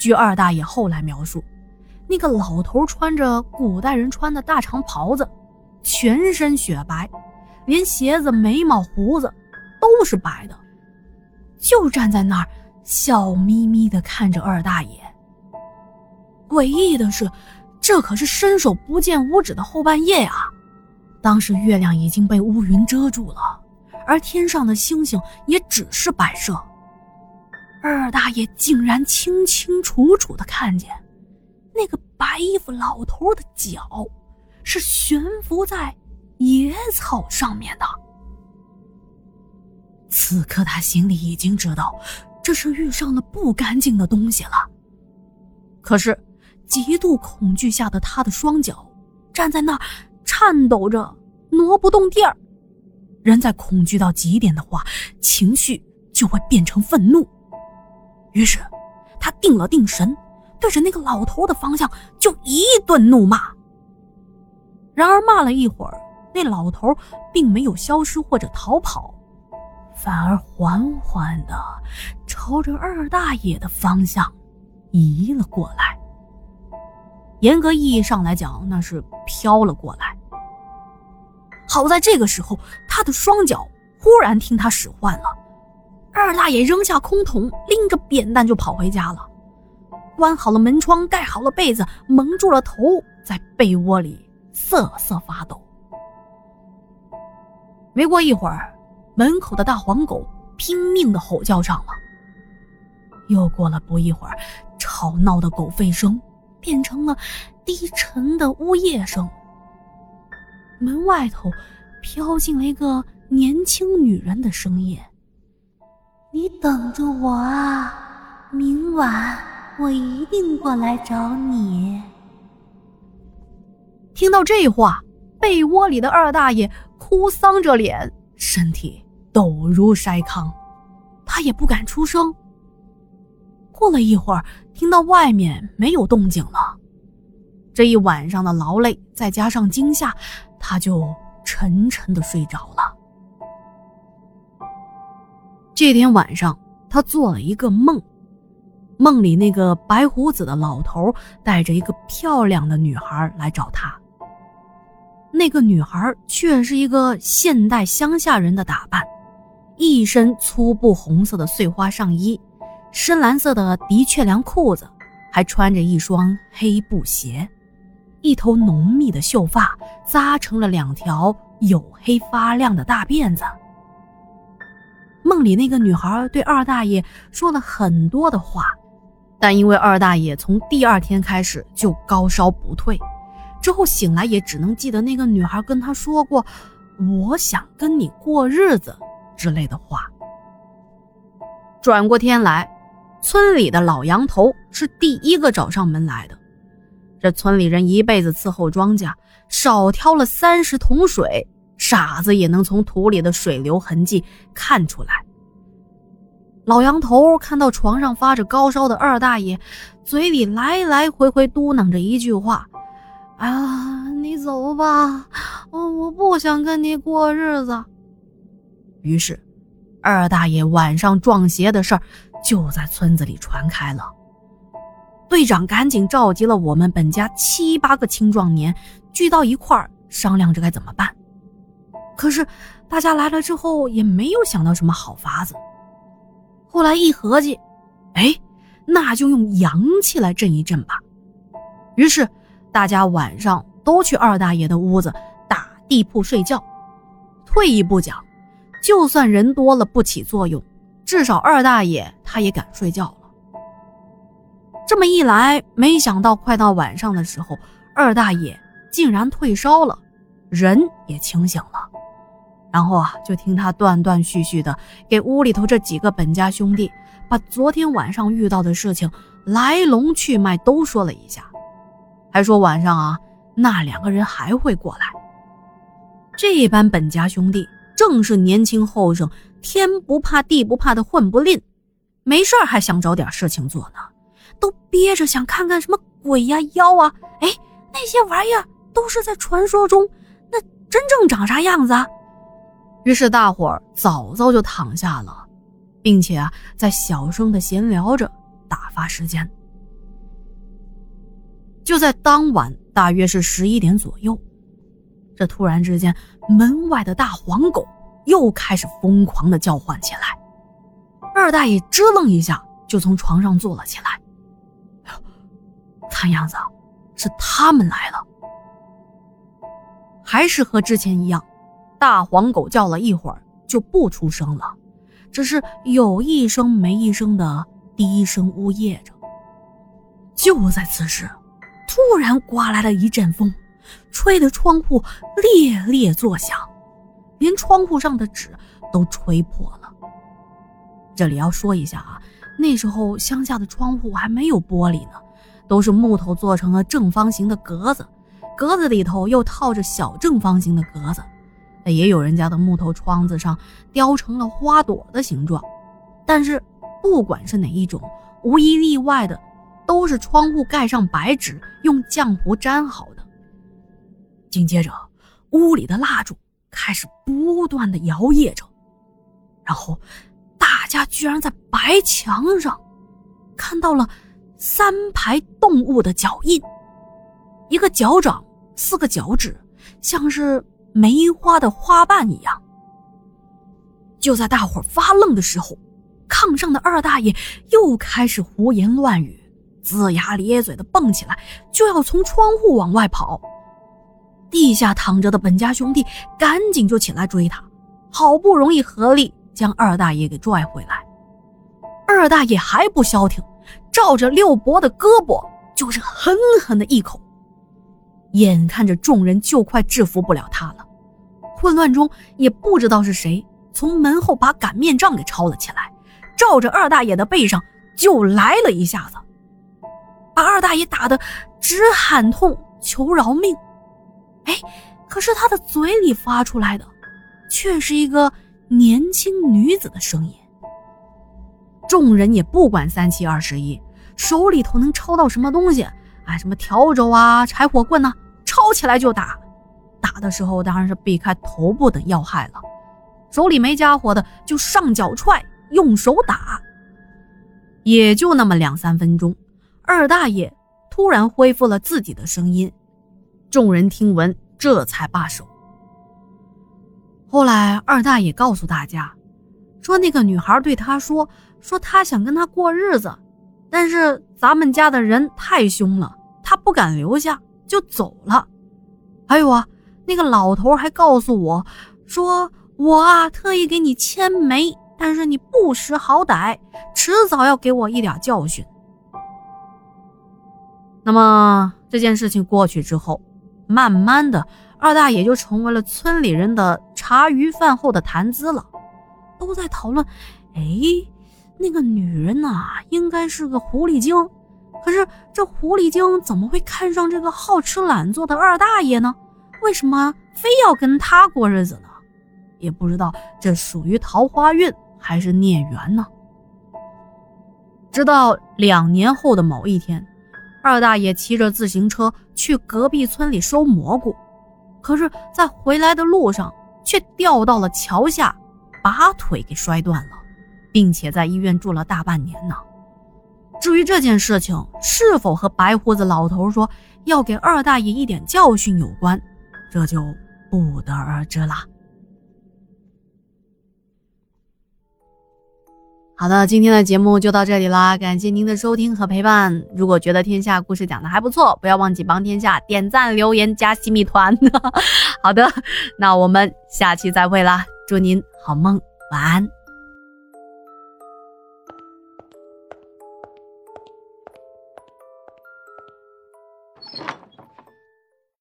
据二大爷后来描述，那个老头穿着古代人穿的大长袍子，全身雪白，连鞋子、眉毛、胡子都是白的，就站在那儿笑眯眯地看着二大爷。诡异的是，这可是伸手不见五指的后半夜啊！当时月亮已经被乌云遮住了，而天上的星星也只是摆设。二大爷竟然清清楚楚的看见，那个白衣服老头的脚是悬浮在野草上面的。此刻他心里已经知道，这是遇上了不干净的东西了。可是，极度恐惧下的他的双脚站在那儿，颤抖着，挪不动地儿。人在恐惧到极点的话，情绪就会变成愤怒。于是，他定了定神，对着那个老头的方向就一顿怒骂。然而骂了一会儿，那老头并没有消失或者逃跑，反而缓缓的朝着二大爷的方向移了过来。严格意义上来讲，那是飘了过来。好在这个时候，他的双脚忽然听他使唤了。二大爷扔下空桶，拎着扁担就跑回家了。关好了门窗，盖好了被子，蒙住了头，在被窝里瑟瑟发抖。没过一会儿，门口的大黄狗拼命的吼叫上了。又过了不一会儿，吵闹的狗吠声变成了低沉的呜咽声。门外头飘进了一个年轻女人的声音。你等着我啊！明晚我一定过来找你。听到这话，被窝里的二大爷哭丧着脸，身体抖如筛糠，他也不敢出声。过了一会儿，听到外面没有动静了，这一晚上的劳累再加上惊吓，他就沉沉的睡着了。这天晚上，他做了一个梦，梦里那个白胡子的老头带着一个漂亮的女孩来找他。那个女孩却是一个现代乡下人的打扮，一身粗布红色的碎花上衣，深蓝色的的确良裤子，还穿着一双黑布鞋，一头浓密的秀发扎成了两条黝黑发亮的大辫子。梦里那个女孩对二大爷说了很多的话，但因为二大爷从第二天开始就高烧不退，之后醒来也只能记得那个女孩跟他说过“我想跟你过日子”之类的话。转过天来，村里的老杨头是第一个找上门来的。这村里人一辈子伺候庄稼，少挑了三十桶水。傻子也能从土里的水流痕迹看出来。老杨头看到床上发着高烧的二大爷，嘴里来来回回嘟囔着一句话：“啊，你走吧，我我不想跟你过日子。”于是，二大爷晚上撞邪的事儿就在村子里传开了。队长赶紧召集了我们本家七八个青壮年，聚到一块儿商量着该怎么办。可是，大家来了之后也没有想到什么好法子。后来一合计，哎，那就用阳气来镇一镇吧。于是，大家晚上都去二大爷的屋子打地铺睡觉。退一步讲，就算人多了不起作用，至少二大爷他也敢睡觉了。这么一来，没想到快到晚上的时候，二大爷竟然退烧了，人也清醒了。然后啊，就听他断断续续的给屋里头这几个本家兄弟把昨天晚上遇到的事情来龙去脉都说了一下，还说晚上啊那两个人还会过来。这班本家兄弟正是年轻后生，天不怕地不怕的混不吝，没事还想找点事情做呢，都憋着想看看什么鬼呀妖啊！哎，那些玩意儿都是在传说中，那真正长啥样子？啊？于是大伙儿早早就躺下了，并且啊，在小声的闲聊着，打发时间。就在当晚，大约是十一点左右，这突然之间，门外的大黄狗又开始疯狂的叫唤起来。二大爷支棱一下，就从床上坐了起来。看样子是他们来了，还是和之前一样，大黄狗叫了一会儿就不出声了，只是有一声没一声的低声呜咽着。就在此时。突然刮来了一阵风，吹得窗户猎猎作响，连窗户上的纸都吹破了。这里要说一下啊，那时候乡下的窗户还没有玻璃呢，都是木头做成了正方形的格子，格子里头又套着小正方形的格子。也有人家的木头窗子上雕成了花朵的形状，但是不管是哪一种，无一例外的。都是窗户盖上白纸，用浆糊粘好的。紧接着，屋里的蜡烛开始不断的摇曳着，然后，大家居然在白墙上看到了三排动物的脚印，一个脚掌，四个脚趾，像是梅花的花瓣一样。就在大伙发愣的时候，炕上的二大爷又开始胡言乱语。龇牙咧嘴的蹦起来，就要从窗户往外跑。地下躺着的本家兄弟赶紧就起来追他，好不容易合力将二大爷给拽回来。二大爷还不消停，照着六伯的胳膊就是狠狠的一口。眼看着众人就快制服不了他了，混乱中也不知道是谁从门后把擀面杖给抄了起来，照着二大爷的背上就来了一下子。把二大爷打得直喊痛，求饶命。哎，可是他的嘴里发出来的，却是一个年轻女子的声音。众人也不管三七二十一，手里头能抄到什么东西，啊，什么笤帚啊、柴火棍呐，抄起来就打。打的时候当然是避开头部等要害了，手里没家伙的就上脚踹，用手打。也就那么两三分钟。二大爷突然恢复了自己的声音，众人听闻这才罢手。后来二大爷告诉大家，说那个女孩对他说，说他想跟他过日子，但是咱们家的人太凶了，他不敢留下就走了。还有啊，那个老头还告诉我，说我啊特意给你牵媒，但是你不识好歹，迟早要给我一点教训。那么这件事情过去之后，慢慢的，二大爷就成为了村里人的茶余饭后的谈资了，都在讨论：哎，那个女人呐，应该是个狐狸精，可是这狐狸精怎么会看上这个好吃懒做的二大爷呢？为什么非要跟他过日子呢？也不知道这属于桃花运还是孽缘呢。直到两年后的某一天。二大爷骑着自行车去隔壁村里收蘑菇，可是，在回来的路上却掉到了桥下，把腿给摔断了，并且在医院住了大半年呢。至于这件事情是否和白胡子老头说要给二大爷一点教训有关，这就不得而知了。好的，今天的节目就到这里啦，感谢您的收听和陪伴。如果觉得天下故事讲的还不错，不要忘记帮天下点赞、留言、加西米团。好的，那我们下期再会啦，祝您好梦，晚安。